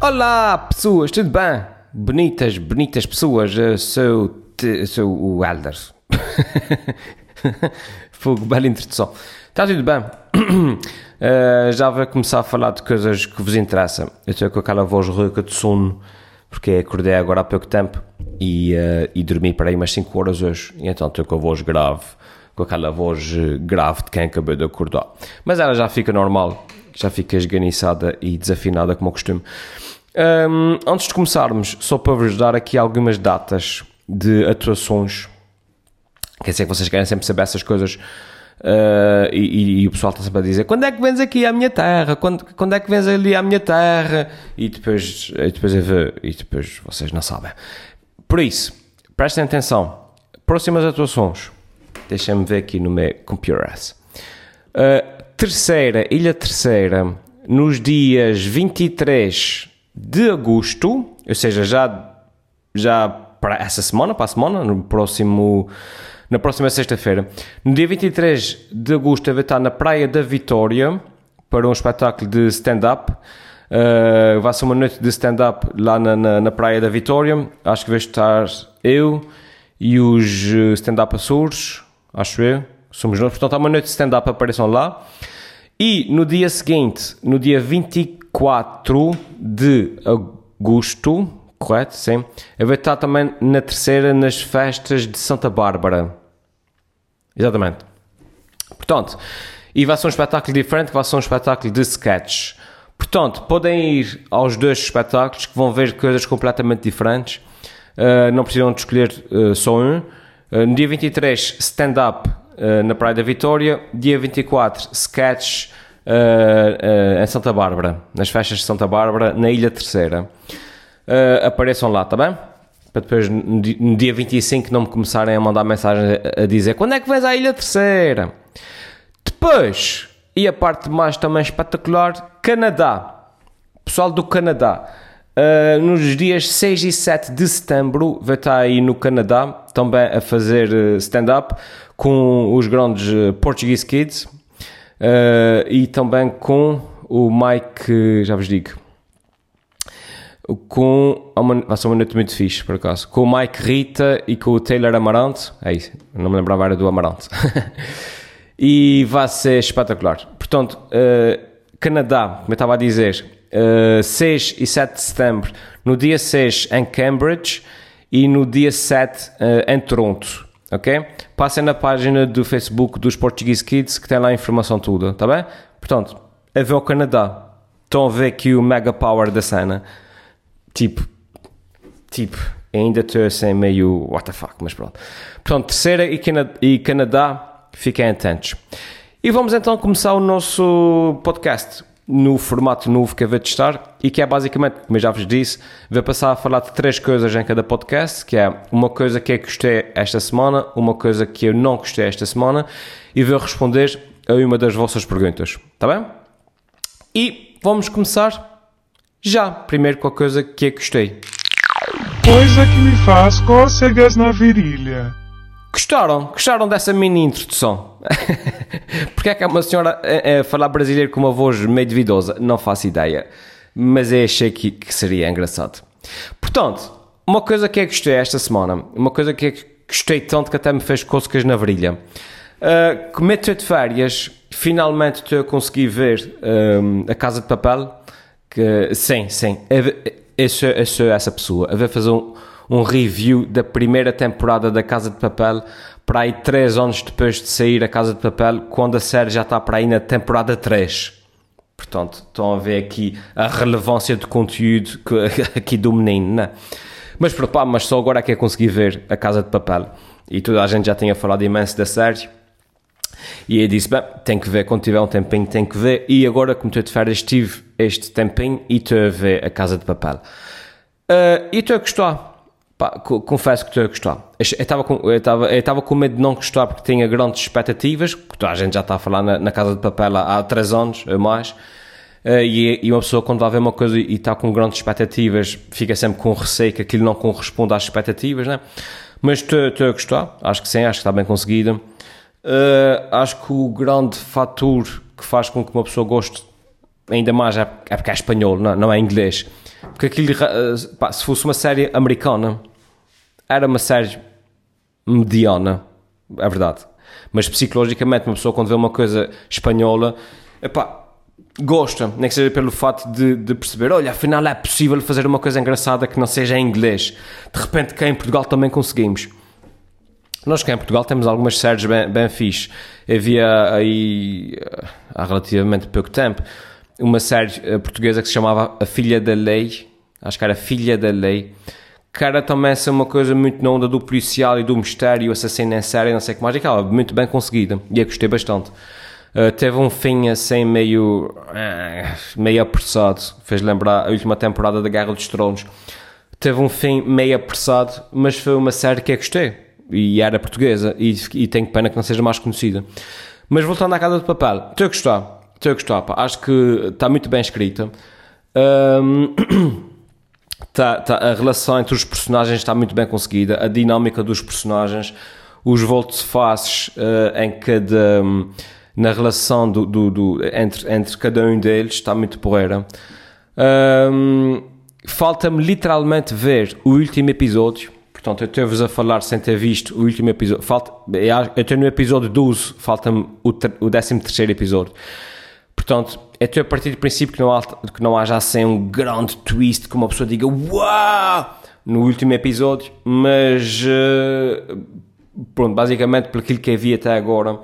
Olá, pessoas, tudo bem? Bonitas, bonitas pessoas, eu sou, te- sou o Elder. Fogo, bela introdução. Está tudo bem? Eh, já vou começar a falar de coisas que vos interessam. Eu estou com aquela voz rouca de sono, porque acordei agora há pouco tempo e, eh, e dormi para aí umas 5 horas hoje. E então estou com a voz grave, com aquela voz eh, grave de quem acabou de acordar. Mas ela já fica normal, já fica esganiçada e desafinada como eu costume. Hum, antes de começarmos, só para vos dar aqui algumas datas de atuações. Quer dizer que vocês querem sempre saber essas coisas. uh, e, e- e o pessoal está sempre a dizer: quando é que vens aqui à minha terra? Quando, quando é que vens ali à minha terra? E depois, e depois e depois vocês não sabem. Por isso, prestem atenção. Próximas atuações. Deixem-me ver aqui no meu computer. Uh, terceira, Ilha Terceira, nos dias 23 de agosto, ou seja, já, já para essa semana, para a semana, no próximo, na próxima sexta-feira. No dia 23 de agosto, eu vou estar na Praia da Vitória para um espetáculo de stand-up. Uh, vai ser uma noite de stand-up lá na, na, na Praia da Vitória. Acho que vai estar eu e os uh, stand-up Açores, acho eu. Somos nós. Portanto, há uma noite de stand-up, apareçam lá. E no dia seguinte, no dia 24 de agosto, correto? Sim. Eu vou estar também na terceira nas festas de Santa Bárbara. Exatamente. Portanto, e vai ser um espetáculo diferente, vai ser um espetáculo de sketch. Portanto, podem ir aos dois espetáculos que vão ver coisas completamente diferentes. Uh, não precisam de escolher uh, só um. Uh, no dia 23, stand-up na Praia da Vitória. Dia 24, sketch uh, uh, em Santa Bárbara, nas festas de Santa Bárbara, na Ilha Terceira. Uh, apareçam lá, tá bem? Para depois, no di- no dia 25, não me começarem a mandar mensagem a, dizer quando é que vens à Ilha Terceira? Depois, e a parte mais também espetacular, Canadá. Pessoal do Canadá. Uh, nos dias 6 e 7 de setembro vai estar aí no Canadá também a fazer stand-up com os grandes Portuguese Kids uh, e também com o Mike, já vos digo, com vai ser uma noite muito fixe por acaso. Com o Mike Rita e com o Taylor Amaranto é isso, não me lembrava era do Amaranto e vai ser espetacular. Portanto, uh, Canadá como eu estava a dizer uh, 6 e 7 de setembro. No dia 6 em Cambridge e no dia 7 uh, em Toronto ok? passem na página do Facebook dos Portuguese Kids que tem lá a informação toda, tá bem? portanto, a ver o Canadá estão a ver aqui o mega power da cena tipo, tipo, ainda estou assim meio what the fuck, mas pronto. Portanto, terceira e, Cana e Canadá, fiquem atentos. E vamos então começar o nosso podcast no formato novo que eu vou testar e que é basicamente, como eu já vos disse, vou passar a falar de três coisas em cada podcast, que é uma coisa que eu gostei esta semana, uma coisa que eu não gostei esta semana e vou responder a uma das vossas perguntas, tá bem? E vamos começar já, primeiro com a coisa que eu gostei. Coisa que me faz cócegas na virilha. Gostaram? Gostaram dessa mini introdução? Porque é que é uma senhora a, a falar brasileiro com uma voz meio duvidosa? Não faço ideia. Mas eu achei que, que seria engraçado. Portanto, uma coisa que eu gostei esta semana, uma coisa que eu gostei tanto que até me fez cócegas na virilha. Uh, como eu estou de férias, finalmente estou a conseguir ver um, a Casa de Papel. Que, sim, sim. Eu, eu, sou, eu sou essa pessoa. Eu vou fazer um, um review da primeira temporada da Casa de Papel para aí 3 anos depois de sair a Casa de Papel, quando a série já está para aí na temporada 3. Portanto, estão a ver aqui a relevância do conteúdo que, aqui do menino, né? Mas, pronto, pá, mas só agora é que eu consegui ver a Casa de Papel. E toda a gente já tinha falado imenso da série. E eu disse, bem, tem que ver, quando tiver um tempinho tem que ver. E agora, como estou de férias, tive este tempinho e estou a ver a Casa de Papel. Uh, e estou a gostar. Pá, co- confesso que estou a gostar. Eu estava com, com medo de não gostar porque tinha grandes expectativas, que toda a gente já está a falar na, na Casa de Papel há, há 3 anos ou mais. Uh, e, e uma pessoa quando vai ver uma coisa e está com grandes expectativas fica sempre com receio que aquilo não corresponda às expectativas, né? Mas estou a gostar, acho que sim, acho que está bem conseguido. Uh, acho que o grande fator que faz com que uma pessoa goste ainda mais é, é porque é espanhol, não, não é inglês. Porque aquilo, uh, pá, se fosse uma série americana, era uma série mediana, é verdade. Mas psicologicamente, uma pessoa quando vê uma coisa espanhola, epá, gosta, nem que seja pelo fato de, de, perceber, olha, afinal é possível fazer uma coisa engraçada que não seja em inglês. De repente, cá em Portugal também conseguimos. Nós cá em Portugal temos algumas séries bem, bem fixe. Havia aí, há relativamente pouco tempo, uma série eh, portuguesa que se chamava A Filha da Lei, acho que era Filha da Lei, era também essa uma coisa muito na onda do policial e do mistério, assassino em série, não sei o que mais, e acaba muito bem conseguida, e eu gostei bastante. Uh, teve um fim assim meio uh, meio apressado fez lembrar a última temporada da Guerra dos Tronos teve um fim meio apressado mas foi uma série que eu gostei e era portuguesa e, e tenho pena que não seja mais conhecida mas voltando à Casa de Papel estou a gostar estou a gostar pá. acho que está muito bem escrita um, tá, tá, a relação entre os personagens está muito bem conseguida a dinâmica dos personagens os voltos-faces uh, em cada um, na relação do, do, do, entre, entre cada um deles está muito porreira. Um, Falta-me literalmente ver o último episódio. Portanto, eu estou-vos a falar sem ter visto o último episódio. Falta, eu estou no episódio 12, falta-me o, o 13 episódio. Portanto, eu estou a partir do princípio que não, há, que não haja assim um grande twist que uma pessoa diga Uau! no último episódio, mas uh, pronto, basicamente por aquilo que havia até agora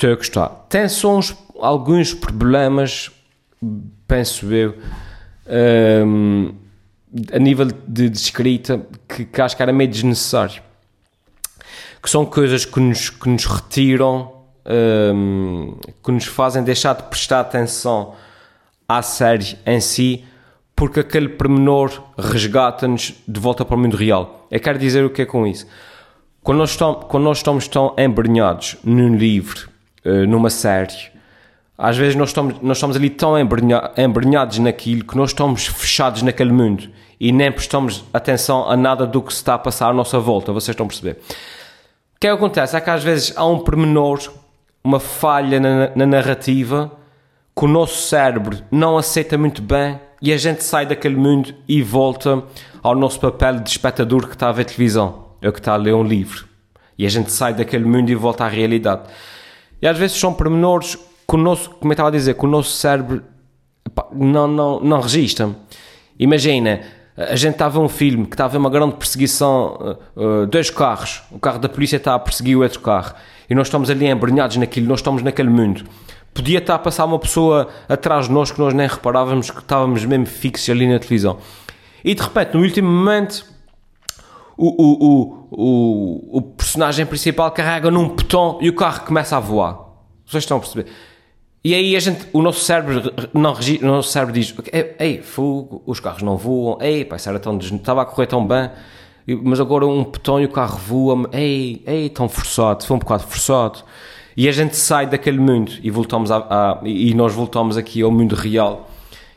Estou a gostar. Tem só uns, alguns problemas, penso eu, um, a nível de, de escrita, que, que, acho que era meio desnecessário. Que são coisas que nos, que nos retiram, um, que nos fazem deixar de prestar atenção à série em si, porque aquele pormenor resgata-nos de volta para o mundo real. Eu quero dizer o que é com isso. Quando nós estamos, quando nós estamos tão embrenhados num livro eh, numa série, às vezes nós estamos, nós estamos ali tão embrenhados naquilo que nós estamos fechados naquele mundo e nem prestamos atenção a nada do que se está a passar à nossa volta, vocês estão a perceber? O que é que acontece? É que às vezes há um pormenor, uma falha na, na narrativa que o nosso cérebro não aceita muito bem e a gente sai daquele mundo e volta ao nosso papel de espectador que está a ver televisão, ou que está a ler um livro. E a gente sai daquele mundo e volta à realidade. E às vezes são pormenores que o nosso, como eu estava a dizer, que o nosso cérebro não, não, não registra. Imagina, a gente estava um filme que estava uma grande perseguição, uh, uh, dois carros, o carro da polícia está a perseguir o outro carro, e nós estamos ali embrenhados naquilo, nós estamos naquele mundo. Podia estar a passar uma pessoa atrás de nós que nós nem reparávamos que estávamos mesmo fixos ali na televisão. E de repente, no último momento, o, o, o, o personagem principal carrega num botão e o carro começa a voar. Vocês estão a perceber? E aí a gente, o nosso cérebro não o nosso cérebro diz, ei, fogo, os carros não voam, ei, pá, era tão estava a correr tão bem, mas agora um botão e o carro voa, ei, ei, tão forçado, foi um bocado forçado. E a gente sai daquele mundo e voltamos a, a e nós voltamos aqui ao mundo real.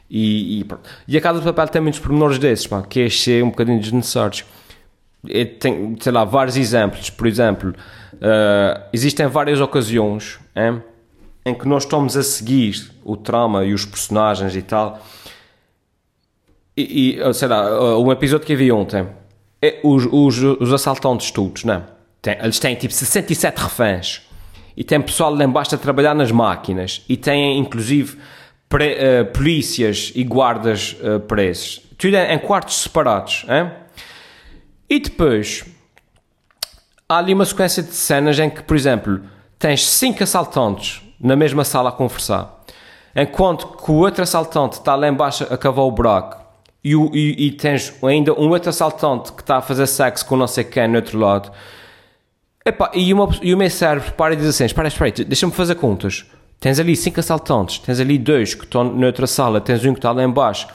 E, e, e a Casa de Papel tem muitos pormenores desses, pá, que achei um bocadinho desnecessários tem, sei lá, vários exemplos. Por exemplo, uh, existem várias ocasiões hein, em que nós estamos a seguir o trama e os personagens e tal. E, e sei lá, um episódio que vi ontem. É os, os, os assaltantes todos, né? Tem, eles têm tipo 67 reféns. E tem pessoal lá embaixo a trabalhar nas máquinas. E têm inclusive pre, uh, polícias e guardas uh, presos. Tudo em quartos separados. Hein? E depois há ali uma sequência de cenas em que, por exemplo, tens cinco assaltantes na mesma sala a conversar, enquanto que o outro assaltante está lá embaixo a cavar o buraco e, o, e, e, tens ainda um outro assaltante que está a fazer sexo com não sei quem no outro lado. E, uma, e o meu cérebro para e diz assim: espera, espera, deixa-me fazer contas. Tens ali cinco assaltantes, tens ali dois que estão noutra sala, tens um que está lá embaixo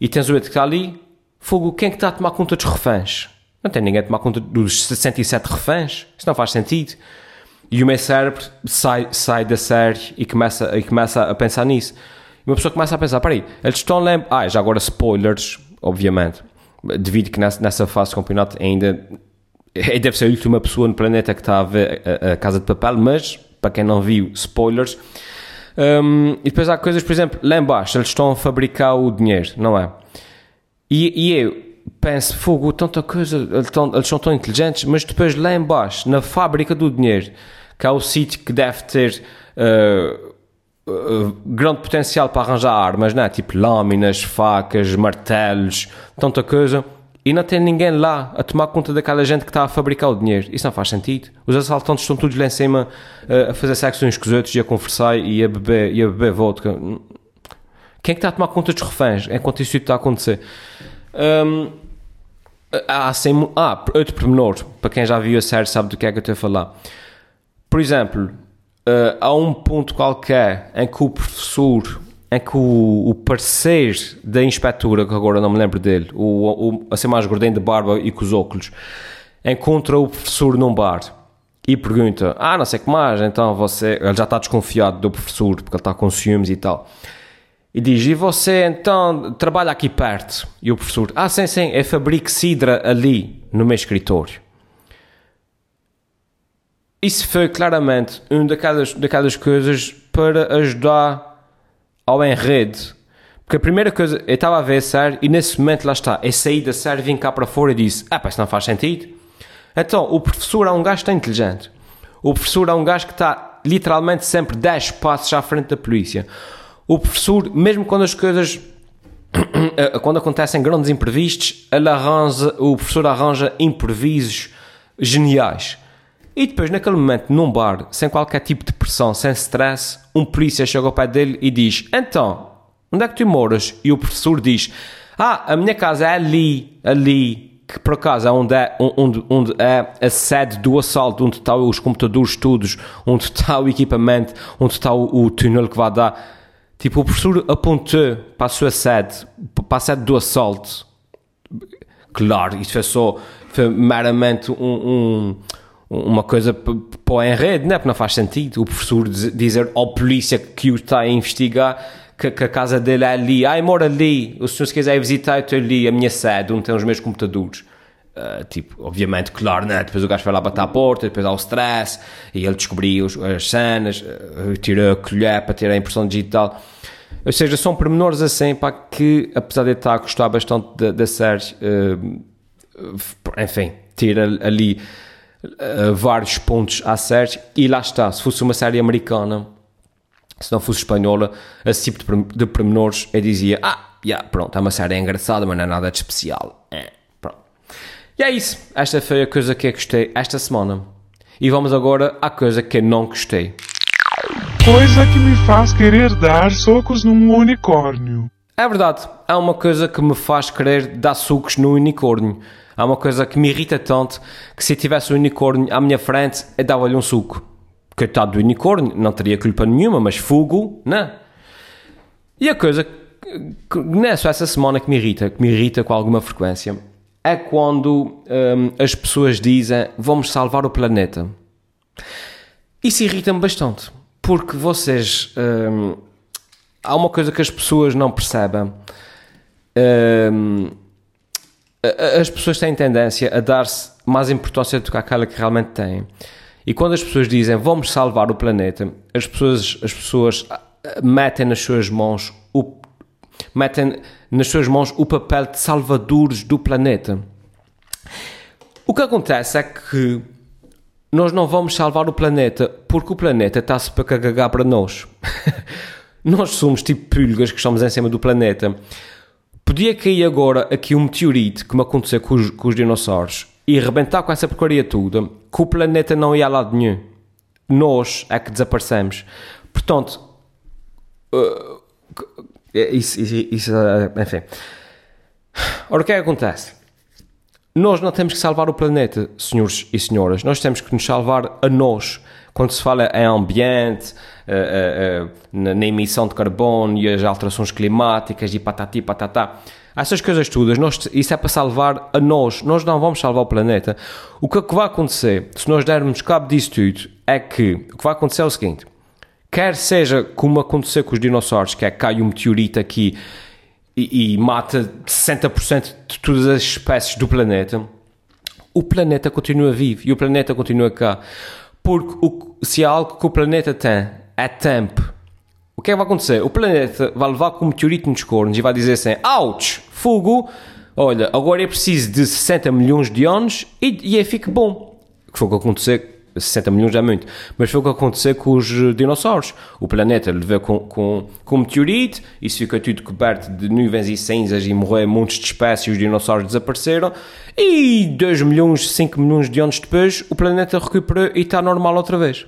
e tens o outro que está ali. Fogo, quem é que está a tomar conta dos reféns? Não tem ninguém a tomar conta dos 67 reféns. Isso não faz sentido. E o meu cérebro sai, sai da série e começa, e começa a pensar nisso. E uma pessoa começa a pensar, peraí, eles estão lembra... Ah, já agora spoilers, obviamente. Devido que nessa, nessa fase do campeonato ainda... Deve ser a última pessoa no planeta que está a ver a, a Casa de Papel, mas, para quem não viu, spoilers. Um, e depois há coisas, por exemplo, lá embaixo, eles estão a fabricar o dinheiro, não é? E, e eu penso, fogo, tanta coisa, eles, estão, eles são tão inteligentes, mas depois lá embaixo, na fábrica do dinheiro, que é o sítio que deve ter uh, uh, grande potencial para arranjar armas, não é? Tipo lâminas, facas, martelos, tanta coisa. E não tem ninguém lá a tomar conta daquela gente que está a fabricar o dinheiro. Isso não faz sentido. Os assaltantes estão todos lá em cima uh, a fazer sexo uns com os outros e a conversar e a beber, e a beber vodka. Quem é que está a tomar conta dos reféns enquanto isso está a acontecer? Um, há assim, ah, outro pormenor, para quem já viu a série sabe do que é que eu estou a falar. Por exemplo, uh, há um ponto qualquer em que o professor em que o, o parecer da inspetora, que agora não me lembro dele, o, o, assim mais gordinho de barba e com os óculos, encontra o professor num bar e pergunta: Ah, não sei que mais, então você. Ele já está desconfiado do professor porque ele está com ciúmes e tal. E diz: E você então trabalha aqui perto? E o professor: Ah, sim, sim, eu fabrico cidra ali no meu escritório. Isso foi claramente uma daquelas, daquelas coisas para ajudar ao enredo. Porque a primeira coisa, eu estava a ver a série e nesse momento lá está, eu saí da série, vim cá para fora e disse: Ah, pá, isso não faz sentido. Então, o professor é um gajo tão inteligente. O professor é um gajo que está literalmente sempre 10 passos à frente da polícia. O professor, mesmo quando as coisas. quando acontecem grandes imprevistos, ele arranja, o professor arranja imprevisos geniais. E depois, naquele momento, num bar, sem qualquer tipo de pressão, sem stress, um polícia chega ao pé dele e diz: Então, onde é que tu moras? E o professor diz: Ah, a minha casa é ali, ali, que por acaso é onde é, onde, onde é a sede do assalto, onde estão os computadores todos, onde está o equipamento, onde está o, o túnel que vai dar. Tipo, o professor apontou para a sua sede, para a sede do assalto. Claro, isso foi só, foi meramente um, um uma coisa para o enredo, não é? Porque não faz sentido o professor dizer ao polícia que o está a investigar que, que a casa dele é ali, ai, mora ali, o senhor se quiser visitar, eu estou ali, a minha sede, onde tem os meus computadores. Uh, tipo, obviamente, claro, né? depois o gajo foi lá bater à porta, depois há o stress, e ele descobriu as cenas, uh, tirou a colher para ter a impressão digital. Ou seja, são pormenores assim, para que, apesar de eu estar a gostar bastante da série, uh, enfim, tira ali uh, vários pontos à série e lá está, se fosse uma série americana, se não fosse espanhola, esse tipo de, de pormenores eu dizia, ah, yeah, pronto, é uma série engraçada, mas não é nada de especial. É, pronto. E é isso, esta foi a coisa que eu gostei esta semana. E vamos agora à coisa que eu não gostei. Coisa que me faz querer dar socos num unicórnio. É verdade, há uma coisa que me faz querer dar sucos no unicórnio. Há uma coisa que me irrita tanto que se tivesse um unicórnio à minha frente, eu dava-lhe um suco. Coitado do unicórnio, não teria culpa nenhuma, mas fogo, não. E a coisa que não é só essa semana que me irrita, que me irrita com alguma frequência, é quando hum, as pessoas dizem vamos salvar o planeta. Isso irrita-me bastante, porque vocês. Hum, há uma coisa que as pessoas não percebem. Hum, as pessoas têm tendência a dar-se mais importância do que aquela que realmente têm. E quando as pessoas dizem vamos salvar o planeta, as pessoas, as pessoas ah, metem nas suas mãos o, metem nas suas mãos o papel de salvadores do planeta. O que acontece é que nós não vamos salvar o planeta porque o planeta está-se para cagar para nós. nós somos tipo pulgas que estamos em cima do planeta. Podia cair agora aqui um meteorito, como aconteceu com os, com os dinossauros, e arrebentar com essa porcaria toda, que o planeta não ia a lado nenhum. Nós é que desaparecemos. Portanto, uh, isso, isso, isso, uh, enfim. Ora, o que é que acontece? Nós não temos que salvar o planeta, senhores e senhoras. Nós temos que nos salvar a nós. Quando se fala em ambiente, uh, uh, na, na, emissão de carbono e as alterações climáticas e patati patatá, essas coisas todas, nós, isso é para salvar a nós. Nós não vamos salvar o planeta. O que, é que vai acontecer, se nós dermos cabo disso tudo, é que o que vai acontecer é o seguinte: quer seja como aconteceu com os dinossauros, que é cai um meteorito aqui e, e mata 60% de todas as espécies do planeta, o planeta continua vivo e o planeta continua cá. Porque o, se há algo que o planeta tem é tempo. que é que vai acontecer? O planeta vai levar com um meteorito nos cornos e vai dizer assim: ouch, fogo, olha, agora é preciso de 60 milhões de anos e, e aí fica bom. Que foi o que aconteceu 60 milhões é muito, mas foi o que aconteceu com os dinossauros. O planeta levou com, com, com um isso fica tudo coberto de nuvens e cinzas e morreu montes de espécies, os dinossauros desapareceram, e 2 milhões, 5 milhões de anos depois, o planeta recuperou e está normal outra vez.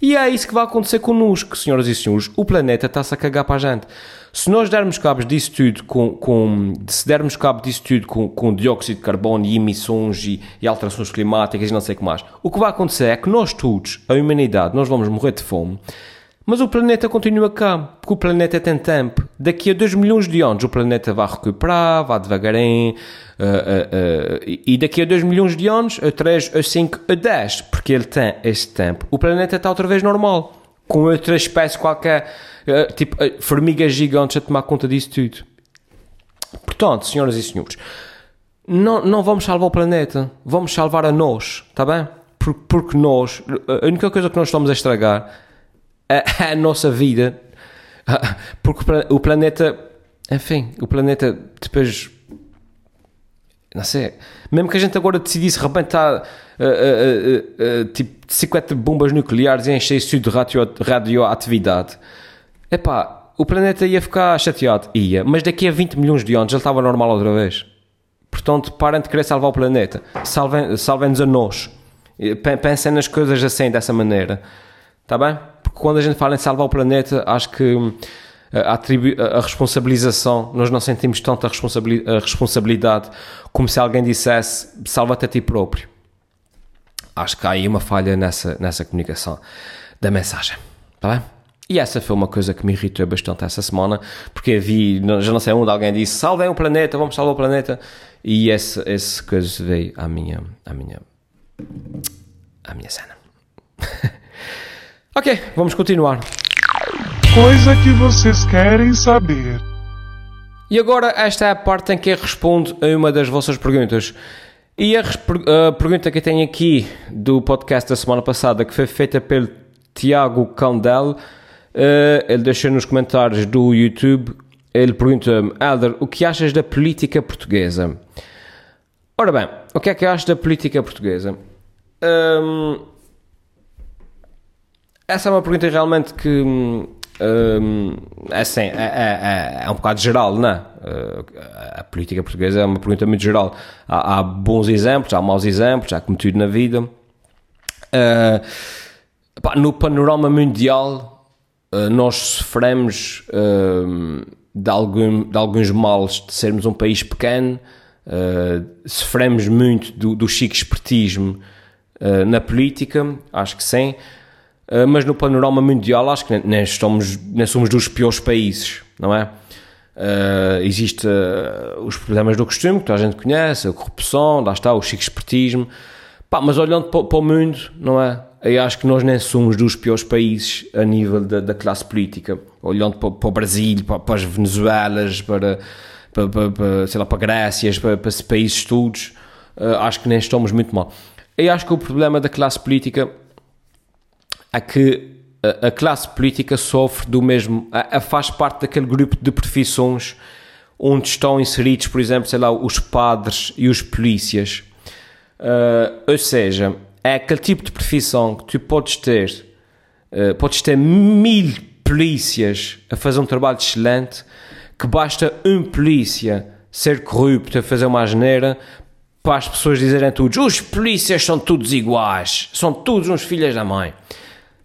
E é isso que vai acontecer connosco, senhoras e senhores. O planeta está-se a cagar para a gente. Se nós dermos cabo disso tudo com, com se dermos cabo disso tudo com, com dióxido de carbono e emissões e, e, alterações climáticas e não sei o que mais, o que vai acontecer é que nós todos, a humanidade, nós vamos morrer de fome, mas o planeta continua cá, porque o planeta tem tempo. Daqui a 2 milhões de anos o planeta vai recuperar, vai devagarinho, uh, uh, uh, e daqui a 2 milhões de anos, a 3, a 5, a 10, porque ele tem esse tempo, o planeta está outra vez normal, com outra espécie qualquer eh, tipo, uh, formigas gigantes a tomar conta disso tudo. Portanto, senhoras e senhores, não, não vamos salvar o planeta, vamos salvar a nós, está bem? Porque, nós, a única coisa que nós estamos a estragar é, é a nossa vida, porque o planeta, enfim, o planeta depois não sei, mesmo que a gente agora decidisse rebentar tipo 50 bombas nucleares e encher isso de radio, radioatividade, epá, o planeta ia ficar chateado, ia, mas daqui a 20 milhões de anos ele estava normal outra vez. Portanto, parem de querer salvar o planeta, salvem-nos salvem a nós. Pensem nas coisas assim, dessa maneira. Está bem? Porque quando a gente fala em salvar o planeta, acho que a, a, responsabilização, nós não sentimos tanta responsabilidade como se alguém dissesse salva-te a ti próprio. Acho que há aí uma falha nessa, nessa comunicação da mensagem. Está bem? E essa foi uma coisa que me irritou bastante essa semana, porque vi, já não sei onde, alguém disse salvem o planeta, vamos salvar o planeta, e esse, esse coisa veio à minha, à minha, à minha cena. ok, vamos continuar. Coisa que vocês querem saber. E agora esta é a parte em que eu respondo a uma das vossas perguntas. E a, a pergunta que eu tenho aqui do podcast da semana passada, que foi feita pelo Tiago Candel, Uh, ele deixou nos comentários do YouTube, ele pergunta-me, Helder, o que achas da política portuguesa? Ora bem, o que é que eu acho da política portuguesa? Um, essa é uma pergunta realmente que um, é, assim, é, é, é, um bocado geral, não é? Uh, a política portuguesa é uma pergunta muito geral. Há, há bons exemplos, há maus exemplos, há como tudo na vida. Uh, pá, no panorama mundial, eh, nós sofremos uh, de, algum, de, alguns males de sermos um país pequeno, uh, sofremos muito do, do chique espertismo na política, acho que sim, mas no panorama mundial acho que nem, estamos, nem somos dos piores países, não é? Uh, existe uh, os problemas do costume que toda a gente conhece, a corrupção, lá está, o chique espertismo. Pá, mas olhando para, para, o mundo, não é? eu acho que nós nem somos dos piores países a nível da, da classe política. Olhando para, para o Brasil, para, para, as Venezuelas, para, para, para, sei lá, para Grécias, para, para países todos, uh, acho que nem estamos muito mal. Eu acho que o problema da classe política é que a, a classe política sofre do mesmo, a, a faz parte daquele grupo de profissões onde estão inseridos, por exemplo, sei lá, os padres e os polícias. Uh, ou seja, é aquele tipo de profissão que tu podes ter, uh, podes ter mil polícias a fazer um trabalho excelente, que basta um polícia ser corrupto a fazer uma asneira para as pessoas dizerem todos, os polícias são todos iguais, são todos uns filhos da mãe.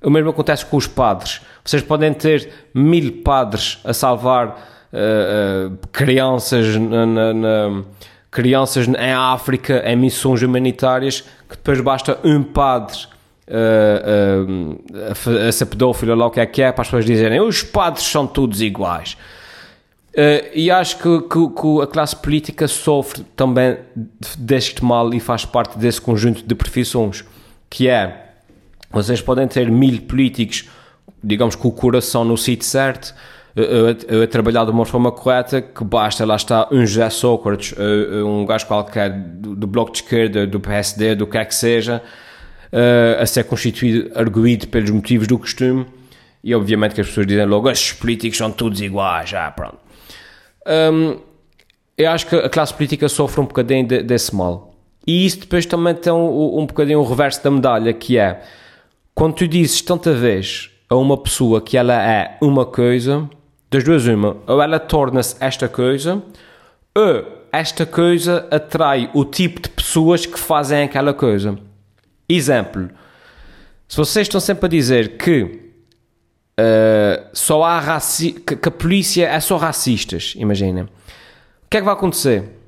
O mesmo acontece com os padres. Vocês podem ter mil padres a salvar uh, uh, crianças na, na, na crianças em África em missões humanitárias que depois basta um padre uh, uh, a ser pedófilo lá o que é que é para as pessoas dizerem os padres são todos iguais uh, e acho que, que, que, a classe política sofre também deste mal e faz parte desse conjunto de profissões que é vocês podem ter mil políticos digamos com o coração no sítio certo a, a, a, trabalhar de uma forma correta, que basta, lá está, um José Sócrates, um gajo qualquer do, do Bloco de Esquerda, do PSD, do que é que seja, a ser constituído, arguído pelos motivos do costume, E obviamente que as pessoas dizem logo, estes políticos são todos iguais, já, pronto. Hum, eu acho que a classe política sofre um bocadinho de, desse mal. E isso depois também tem um, um bocadinho o reverso da medalha, que é, quando tu dizes tanta vez a uma pessoa que ela é uma coisa, das duas uma, ou ela torna-se esta coisa, ou esta coisa atrai o tipo de pessoas que fazem aquela coisa. Exemplo, se vocês estão sempre a dizer que uh, só há que, que, a polícia é só racistas, imaginem. O que é que vai acontecer?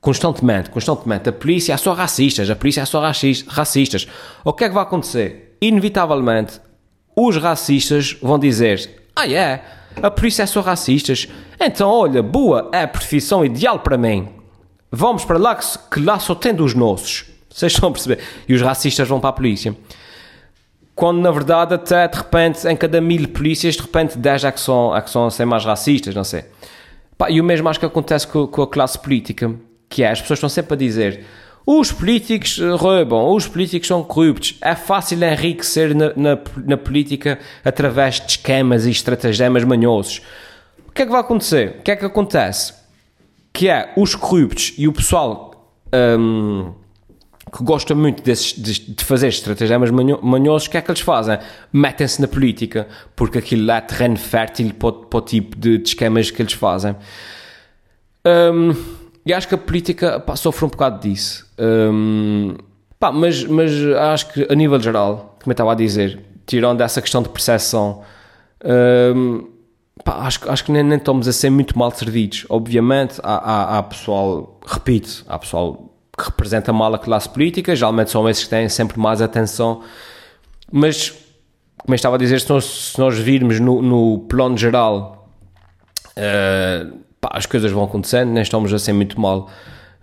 Constantemente, constantemente, a polícia é só racistas, a polícia é só racistas. O que é que vai acontecer? Inevitavelmente, os racistas vão dizer: Ah, é, yeah, a polícia é só racistas. Então, olha, boa, é a profissão ideal para mim. Vamos para lá que, que lá só tem dos nossos. Vocês estão a perceber? E os racistas vão para a polícia. Quando na verdade, até de repente, em cada mil polícias, de repente 10 é que são, é que são assim, mais racistas, não sei. Pá, e o mesmo acho que acontece com, com, a classe política, que é, as pessoas estão sempre a dizer os políticos roubam, os políticos são corruptos. É fácil enriquecer na, na, na política através de esquemas e estratagemas manhosos. O que é que vai acontecer? O que é que acontece? Que é os corruptos e o pessoal um, que gosta muito desses, de, de, fazer estratagemas manhosos, o que é que eles fazem? Metem-se na política, porque aquilo lá é terreno fértil para, para o tipo de, de, esquemas que eles fazem. Um, e acho que a política pá, sofre um bocado disso. Um, pá, mas, mas acho que a nível geral, como eu estava a dizer, tirando essa questão de percepção, um, pá, acho, acho que nem, nem estamos a ser muito mal servidos. Obviamente, há, há, há pessoal, repito, há pessoal que representa mal a classe política, geralmente são esses que têm sempre mais atenção, mas, como eu estava a dizer, se nós, se nós virmos no, no plano geral, uh, as coisas vão acontecendo, nem estamos a ser muito mal.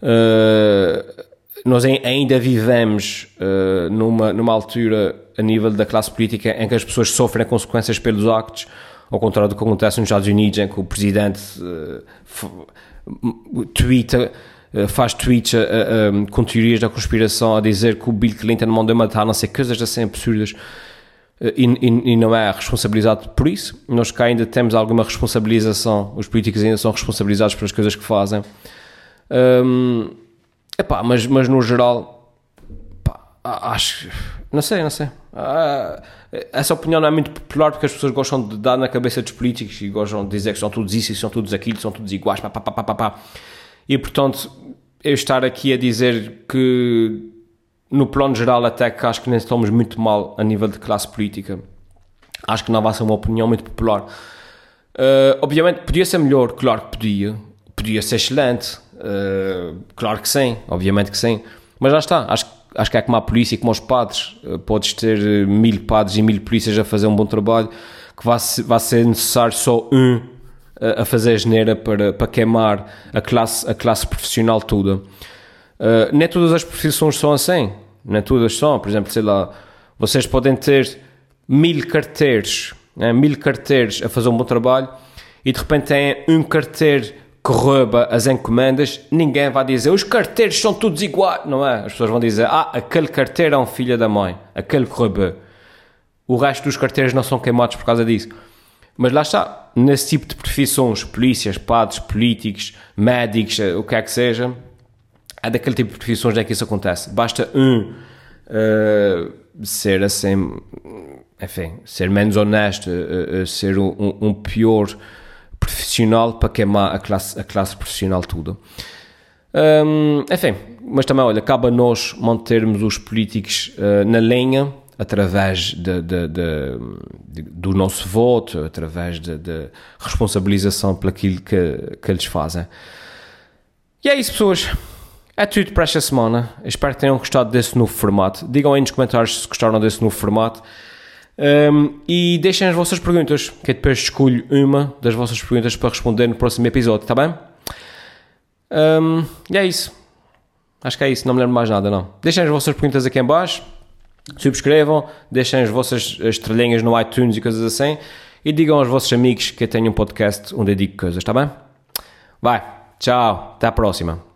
Uh, nós ainda vivemos uh, numa, numa altura a nível da classe política em que as pessoas sofrem consequências pelos actos, ao contrário do que acontece nos Estados Unidos, em que o presidente uh, twitta eh, faz tweets com teorias da conspiração a dizer que o Bill Clinton mandou matar, não sei, coisas assim absurdas e, e, e, não é responsabilizado por isso. Nós cá ainda temos alguma responsabilização, os políticos ainda são responsabilizados pelas coisas que fazem. Um, epá, mas, mas no geral, pá, acho. Não sei, não sei. Essa opinião não é muito popular porque as pessoas gostam de dar na cabeça dos políticos e gostam de dizer que são todos isso e são todos aquilo, são todos iguais, pá, pá, pá, pá, pá. E portanto, eu estar aqui a dizer que no plano geral até que acho que nem estamos muito mal a nível de classe política. Acho que não vai ser uma opinião muito popular. Uh, obviamente podia ser melhor, claro que podia. Podia ser excelente, uh, claro que sim, obviamente que sim. Mas já está, acho, acho que é como a polícia e como os padres. Uh, podes ter mil padres e mil polícias a fazer um bom trabalho, que vai, vai ser necessário só um a fazer a geneira para, para queimar a classe, a classe profissional toda. Uh, nem todas as profissões são assim, nem todas são. Por exemplo, sei lá, vocês podem ter mil carteiros, né, mil carteiros a fazer um bom trabalho e de repente têm um carteiro que rouba as encomendas, ninguém vai dizer os carteiros são todos iguais, não é? As pessoas vão dizer, ah, aquele carteiro é um filho da mãe, aquele que roubou. O resto dos carteiros não são queimados por causa disso. Mas lá está, nesse tipo de profissões, polícias, padres, políticos, médicos, o que é que seja, é daquele tipo de profissões é que isso acontece. Basta um uh, ser assim, enfim, ser menos honesto, uh, uh, ser um, um, pior profissional para queimar a classe, a classe profissional toda. Um, enfim, mas também, olha, cabe a nós mantermos os políticos na linha através de, de, de, do nosso voto, através de, responsabilização pelo aquilo que, que eles fazem. E é isso, pessoas. É tudo para esta semana. Espero que tenham gostado desse novo formato. Digam aí nos comentários se gostaram desse novo formato. Um, e deixem as vossas perguntas, que eu depois escolho uma das vossas perguntas para responder no próximo episódio, está bem? Um, e é isso. Acho que é isso, não me lembro mais nada, não. Deixem as vossas perguntas aqui em baixo subscrevam, deixem as vossas estrelinhas no iTunes e coisas assim e digam aos vossos amigos que eu tenho um podcast onde eu digo coisas, está bem? Vai, tchau, até à próxima.